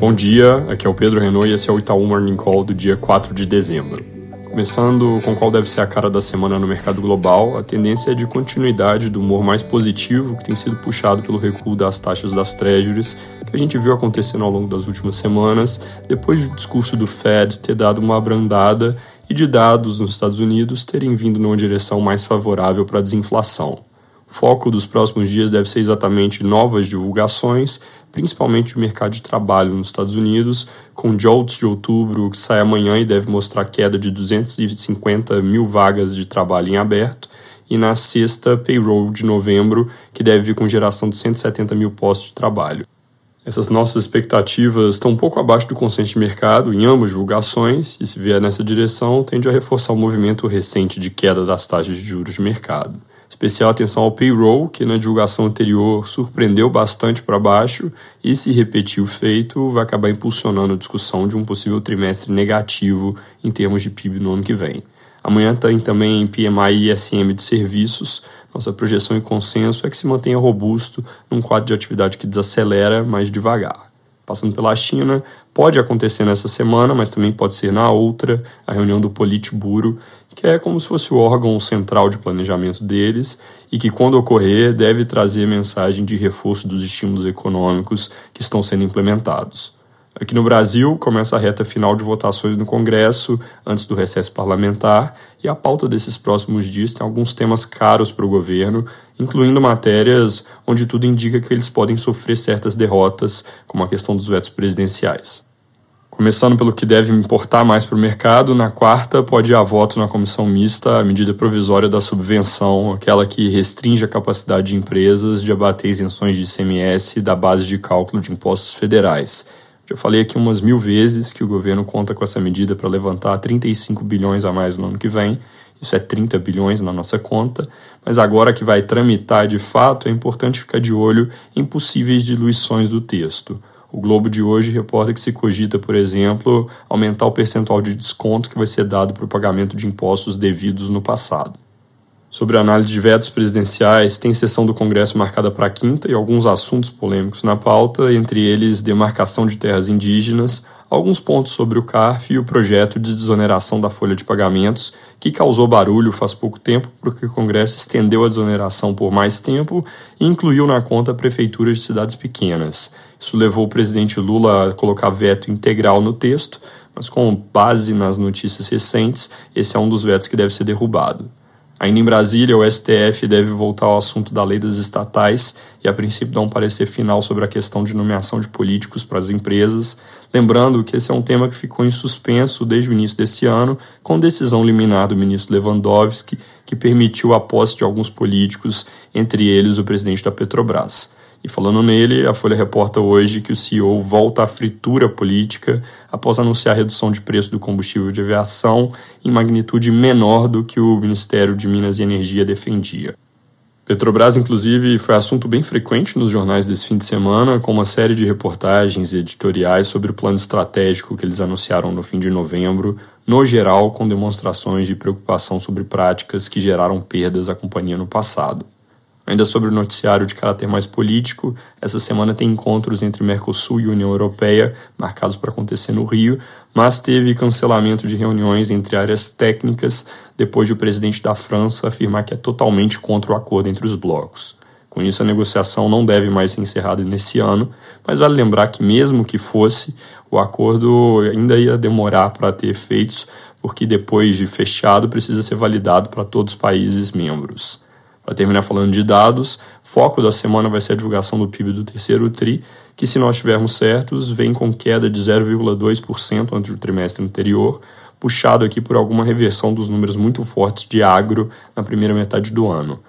Bom dia, aqui é o Pedro Renault e esse é o Itaú Morning Call do dia 4 de dezembro. Começando com qual deve ser a cara da semana no mercado global, a tendência é de continuidade do humor mais positivo que tem sido puxado pelo recuo das taxas das treasuries, que a gente viu acontecendo ao longo das últimas semanas, depois do discurso do Fed ter dado uma abrandada e de dados nos Estados Unidos terem vindo numa direção mais favorável para a desinflação. O foco dos próximos dias deve ser exatamente novas divulgações, principalmente o mercado de trabalho nos Estados Unidos, com JOLTS de outubro que sai amanhã e deve mostrar queda de 250 mil vagas de trabalho em aberto, e na sexta, payroll de novembro, que deve vir com geração de 170 mil postos de trabalho. Essas nossas expectativas estão um pouco abaixo do consenso de mercado em ambas divulgações, e se vier nessa direção, tende a reforçar o movimento recente de queda das taxas de juros de mercado. Especial atenção ao payroll, que na divulgação anterior surpreendeu bastante para baixo, e se repetir o feito, vai acabar impulsionando a discussão de um possível trimestre negativo em termos de PIB no ano que vem. Amanhã tem também PMI e ISM de serviços. Nossa projeção e consenso é que se mantenha robusto num quadro de atividade que desacelera, mais devagar passando pela China. Pode acontecer nessa semana, mas também pode ser na outra, a reunião do Politburo, que é como se fosse o órgão central de planejamento deles e que, quando ocorrer, deve trazer mensagem de reforço dos estímulos econômicos que estão sendo implementados. Aqui no Brasil, começa a reta final de votações no Congresso, antes do recesso parlamentar, e a pauta desses próximos dias tem alguns temas caros para o governo, incluindo matérias onde tudo indica que eles podem sofrer certas derrotas, como a questão dos vetos presidenciais. Começando pelo que deve importar mais para o mercado, na quarta pode a voto na comissão mista a medida provisória da subvenção, aquela que restringe a capacidade de empresas de abater isenções de ICMS da base de cálculo de impostos federais já falei aqui umas mil vezes que o governo conta com essa medida para levantar 35 bilhões a mais no ano que vem. Isso é 30 bilhões na nossa conta, mas agora que vai tramitar de fato, é importante ficar de olho em possíveis diluições do texto. O Globo de hoje reporta que se cogita, por exemplo, aumentar o percentual de desconto que vai ser dado para o pagamento de impostos devidos no passado. Sobre análise de vetos presidenciais, tem sessão do Congresso marcada para quinta e alguns assuntos polêmicos na pauta, entre eles demarcação de terras indígenas, alguns pontos sobre o CARF e o projeto de desoneração da folha de pagamentos, que causou barulho faz pouco tempo porque o Congresso estendeu a desoneração por mais tempo e incluiu na conta prefeituras de cidades pequenas. Isso levou o presidente Lula a colocar veto integral no texto, mas com base nas notícias recentes, esse é um dos vetos que deve ser derrubado. Ainda em Brasília, o STF deve voltar ao assunto da lei das estatais e, a princípio, dar um parecer final sobre a questão de nomeação de políticos para as empresas. Lembrando que esse é um tema que ficou em suspenso desde o início desse ano, com decisão liminar do ministro Lewandowski, que permitiu a posse de alguns políticos, entre eles o presidente da Petrobras. E falando nele, a Folha reporta hoje que o CEO volta à fritura política após anunciar a redução de preço do combustível de aviação em magnitude menor do que o Ministério de Minas e Energia defendia. Petrobras, inclusive, foi assunto bem frequente nos jornais desse fim de semana, com uma série de reportagens e editoriais sobre o plano estratégico que eles anunciaram no fim de novembro, no geral com demonstrações de preocupação sobre práticas que geraram perdas à companhia no passado. Ainda sobre o noticiário de caráter mais político, essa semana tem encontros entre Mercosul e União Europeia, marcados para acontecer no Rio, mas teve cancelamento de reuniões entre áreas técnicas depois de o presidente da França afirmar que é totalmente contra o acordo entre os blocos. Com isso, a negociação não deve mais ser encerrada nesse ano, mas vale lembrar que, mesmo que fosse, o acordo ainda ia demorar para ter efeitos, porque depois de fechado precisa ser validado para todos os países membros. Para terminar falando de dados, foco da semana vai ser a divulgação do PIB do terceiro TRI, que, se nós estivermos certos, vem com queda de 0,2% ante o trimestre anterior, puxado aqui por alguma reversão dos números muito fortes de agro na primeira metade do ano.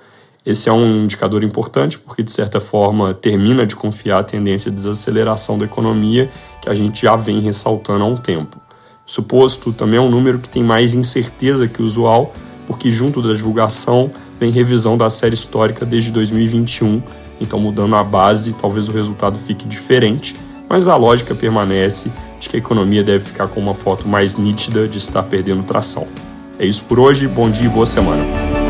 Esse é um indicador importante porque, de certa forma, termina de confiar a tendência de desaceleração da economia que a gente já vem ressaltando há um tempo. Suposto também é um número que tem mais incerteza que o usual, porque junto da divulgação vem revisão da série histórica desde 2021, então mudando a base, talvez o resultado fique diferente, mas a lógica permanece de que a economia deve ficar com uma foto mais nítida de estar perdendo tração. É isso por hoje, bom dia e boa semana.